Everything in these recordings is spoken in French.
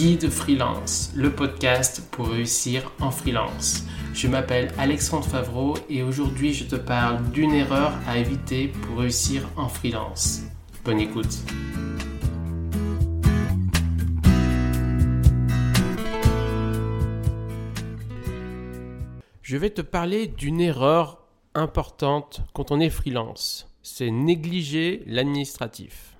Guide Freelance, le podcast pour réussir en freelance. Je m'appelle Alexandre Favreau et aujourd'hui je te parle d'une erreur à éviter pour réussir en freelance. Bonne écoute. Je vais te parler d'une erreur importante quand on est freelance. C'est négliger l'administratif.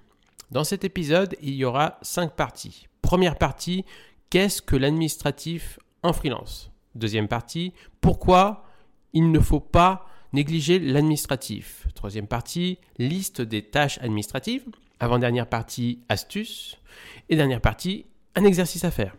Dans cet épisode, il y aura cinq parties. Première partie, qu'est-ce que l'administratif en freelance? Deuxième partie, pourquoi il ne faut pas négliger l'administratif? Troisième partie, liste des tâches administratives. Avant-dernière partie, astuces. Et dernière partie, un exercice à faire.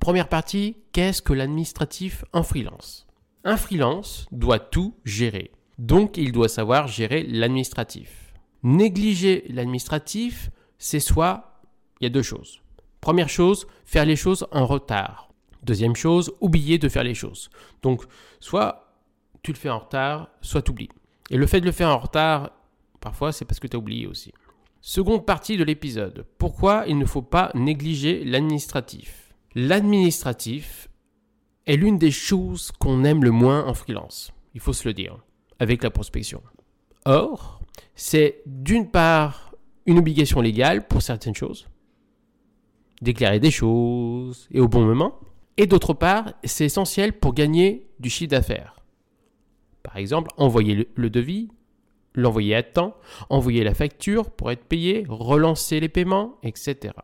Première partie, qu'est-ce que l'administratif en freelance? Un freelance doit tout gérer. Donc il doit savoir gérer l'administratif. Négliger l'administratif, c'est soit, il y a deux choses. Première chose, faire les choses en retard. Deuxième chose, oublier de faire les choses. Donc, soit tu le fais en retard, soit tu oublies. Et le fait de le faire en retard, parfois, c'est parce que tu as oublié aussi. Seconde partie de l'épisode. Pourquoi il ne faut pas négliger l'administratif? L'administratif est l'une des choses qu'on aime le moins en freelance. Il faut se le dire. Avec la prospection. Or, c'est d'une part une obligation légale pour certaines choses, déclarer des choses et au bon moment, et d'autre part, c'est essentiel pour gagner du chiffre d'affaires. Par exemple, envoyer le devis, l'envoyer à temps, envoyer la facture pour être payé, relancer les paiements, etc.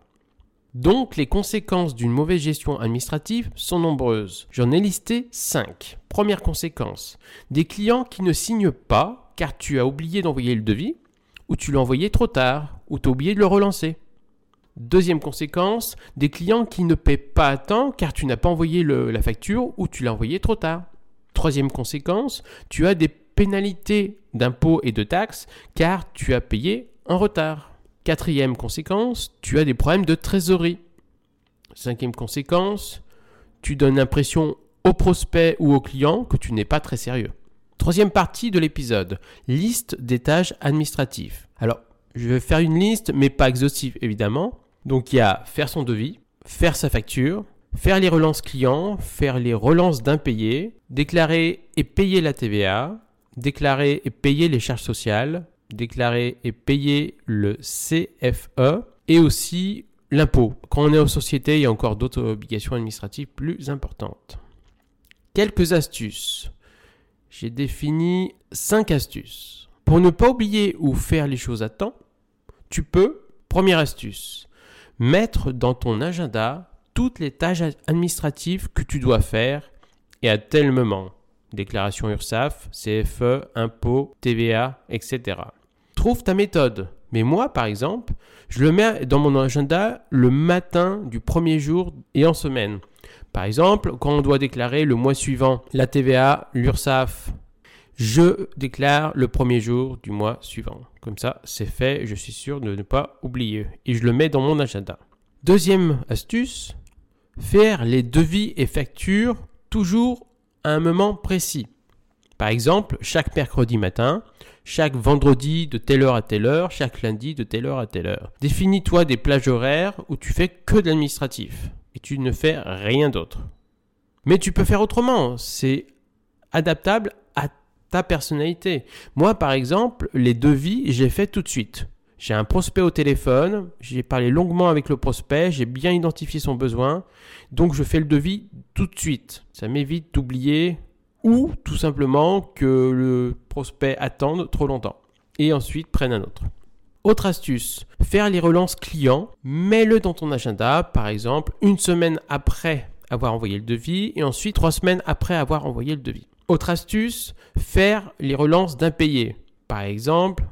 Donc les conséquences d'une mauvaise gestion administrative sont nombreuses. J'en ai listé 5. Première conséquence, des clients qui ne signent pas car tu as oublié d'envoyer le devis, ou tu l'as envoyé trop tard, ou tu as oublié de le relancer. Deuxième conséquence, des clients qui ne paient pas à temps car tu n'as pas envoyé la facture ou tu l'as envoyé trop tard. Troisième conséquence, tu as des pénalités d'impôts et de taxes car tu as payé en retard. Quatrième conséquence, tu as des problèmes de trésorerie. Cinquième conséquence, tu donnes l'impression au prospect ou au client que tu n'es pas très sérieux. Troisième partie de l'épisode, liste des tâches administratives. Alors, je vais faire une liste, mais pas exhaustive évidemment. Donc il y a faire son devis, faire sa facture, faire les relances clients, faire les relances d'impayés, déclarer et payer la TVA, déclarer et payer les charges sociales, déclarer et payer le CFE et aussi l'impôt. Quand on est en société, il y a encore d'autres obligations administratives plus importantes. Quelques astuces j'ai défini 5 astuces. Pour ne pas oublier ou faire les choses à temps, tu peux, première astuce, mettre dans ton agenda toutes les tâches administratives que tu dois faire et à tel moment. Déclaration URSAF, CFE, impôts, TVA, etc. Trouve ta méthode. Mais moi, par exemple, je le mets dans mon agenda le matin du premier jour et en semaine. Par exemple, quand on doit déclarer le mois suivant la TVA, l'URSSAF, je déclare le premier jour du mois suivant. Comme ça, c'est fait, je suis sûr de ne pas oublier. Et je le mets dans mon agenda. Deuxième astuce, faire les devis et factures toujours à un moment précis. Par exemple, chaque mercredi matin, chaque vendredi de telle heure à telle heure, chaque lundi de telle heure à telle heure. Définis-toi des plages horaires où tu fais que de l'administratif et tu ne fais rien d'autre. Mais tu peux faire autrement, c'est adaptable ta personnalité. Moi, par exemple, les devis, j'ai fait tout de suite. J'ai un prospect au téléphone, j'ai parlé longuement avec le prospect, j'ai bien identifié son besoin, donc je fais le devis tout de suite. Ça m'évite d'oublier ou tout simplement que le prospect attende trop longtemps et ensuite prenne un autre. Autre astuce, faire les relances clients, mets-le dans ton agenda, par exemple, une semaine après avoir envoyé le devis et ensuite trois semaines après avoir envoyé le devis. Autre astuce, faire les relances d'impayés. Par exemple,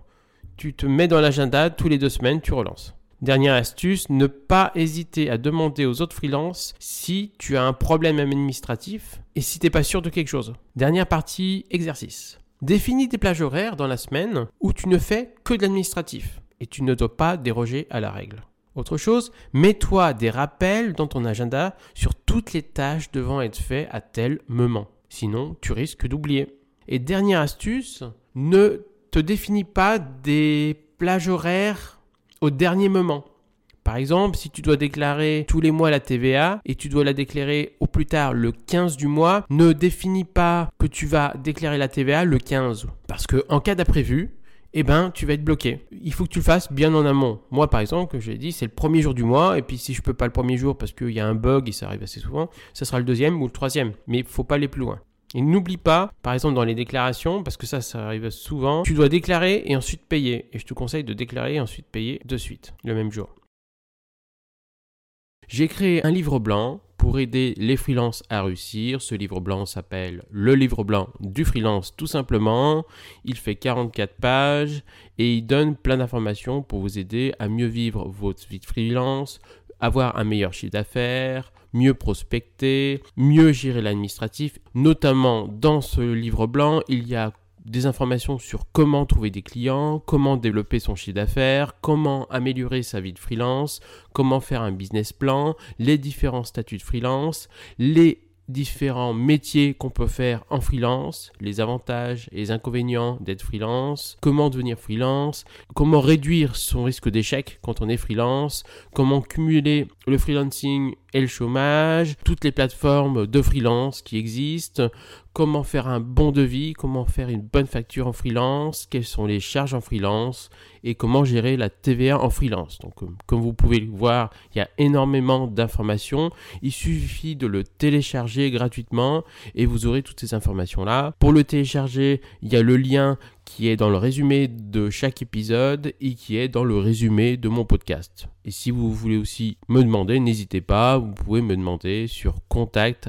tu te mets dans l'agenda, tous les deux semaines, tu relances. Dernière astuce, ne pas hésiter à demander aux autres freelances si tu as un problème administratif et si tu n'es pas sûr de quelque chose. Dernière partie, exercice. Définis des plages horaires dans la semaine où tu ne fais que de l'administratif et tu ne dois pas déroger à la règle. Autre chose, mets-toi des rappels dans ton agenda sur toutes les tâches devant être faites à tel moment. Sinon, tu risques d'oublier. Et dernière astuce, ne te définis pas des plages horaires au dernier moment. Par exemple, si tu dois déclarer tous les mois la TVA et tu dois la déclarer au plus tard le 15 du mois, ne définis pas que tu vas déclarer la TVA le 15. Parce que en cas d'imprévu, eh ben, tu vas être bloqué. Il faut que tu le fasses bien en amont. Moi, par exemple, l'ai dit, c'est le premier jour du mois, et puis si je peux pas le premier jour parce qu'il y a un bug, et ça arrive assez souvent, ça sera le deuxième ou le troisième. Mais il faut pas aller plus loin. Et n'oublie pas, par exemple dans les déclarations, parce que ça, ça arrive souvent, tu dois déclarer et ensuite payer. Et je te conseille de déclarer et ensuite payer de suite, le même jour. J'ai créé un livre blanc pour aider les freelances à réussir. Ce livre blanc s'appelle Le livre blanc du freelance tout simplement. Il fait 44 pages et il donne plein d'informations pour vous aider à mieux vivre votre vie de freelance, avoir un meilleur chiffre d'affaires, mieux prospecter, mieux gérer l'administratif. Notamment dans ce livre blanc, il y a des informations sur comment trouver des clients, comment développer son chiffre d'affaires, comment améliorer sa vie de freelance, comment faire un business plan, les différents statuts de freelance, les différents métiers qu'on peut faire en freelance, les avantages et les inconvénients d'être freelance, comment devenir freelance, comment réduire son risque d'échec quand on est freelance, comment cumuler le freelancing et le chômage, toutes les plateformes de freelance qui existent, comment faire un bon devis, comment faire une bonne facture en freelance, quelles sont les charges en freelance et comment gérer la TVA en freelance. Donc euh, comme vous pouvez le voir, il y a énormément d'informations. Il suffit de le télécharger gratuitement et vous aurez toutes ces informations là. Pour le télécharger, il y a le lien qui est dans le résumé de chaque épisode et qui est dans le résumé de mon podcast. Et si vous voulez aussi me demander, n'hésitez pas, vous pouvez me demander sur contact